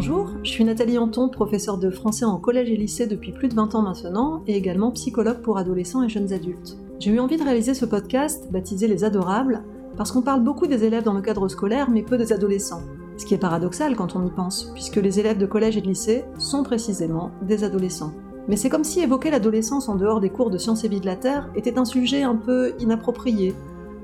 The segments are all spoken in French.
je suis Nathalie Anton, professeure de français en collège et lycée depuis plus de 20 ans maintenant, et également psychologue pour adolescents et jeunes adultes. J'ai eu envie de réaliser ce podcast, baptisé Les Adorables, parce qu'on parle beaucoup des élèves dans le cadre scolaire, mais peu des adolescents. Ce qui est paradoxal quand on y pense, puisque les élèves de collège et de lycée sont précisément des adolescents. Mais c'est comme si évoquer l'adolescence en dehors des cours de sciences et vie de la Terre était un sujet un peu inapproprié,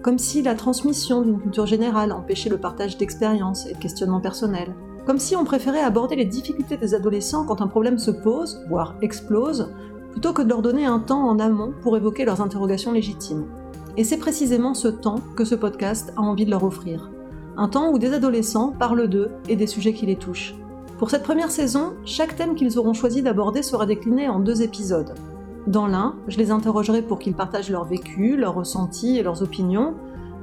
comme si la transmission d'une culture générale empêchait le partage d'expériences et de questionnements personnels, comme si on préférait aborder les difficultés des adolescents quand un problème se pose, voire explose, plutôt que de leur donner un temps en amont pour évoquer leurs interrogations légitimes. Et c'est précisément ce temps que ce podcast a envie de leur offrir. Un temps où des adolescents parlent d'eux et des sujets qui les touchent. Pour cette première saison, chaque thème qu'ils auront choisi d'aborder sera décliné en deux épisodes. Dans l'un, je les interrogerai pour qu'ils partagent leur vécu, leurs ressentis et leurs opinions,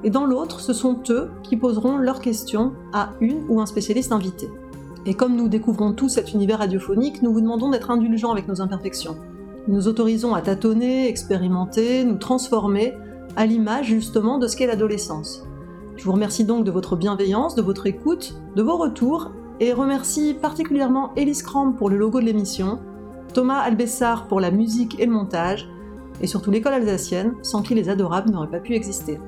et dans l'autre, ce sont eux qui poseront leurs questions à une ou un spécialiste invité. Et comme nous découvrons tous cet univers radiophonique, nous vous demandons d'être indulgents avec nos imperfections. Nous autorisons à tâtonner, expérimenter, nous transformer, à l'image justement de ce qu'est l'adolescence. Je vous remercie donc de votre bienveillance, de votre écoute, de vos retours, et remercie particulièrement Elise Cramp pour le logo de l'émission, Thomas Albessard pour la musique et le montage, et surtout l'école alsacienne, sans qui les adorables n'auraient pas pu exister.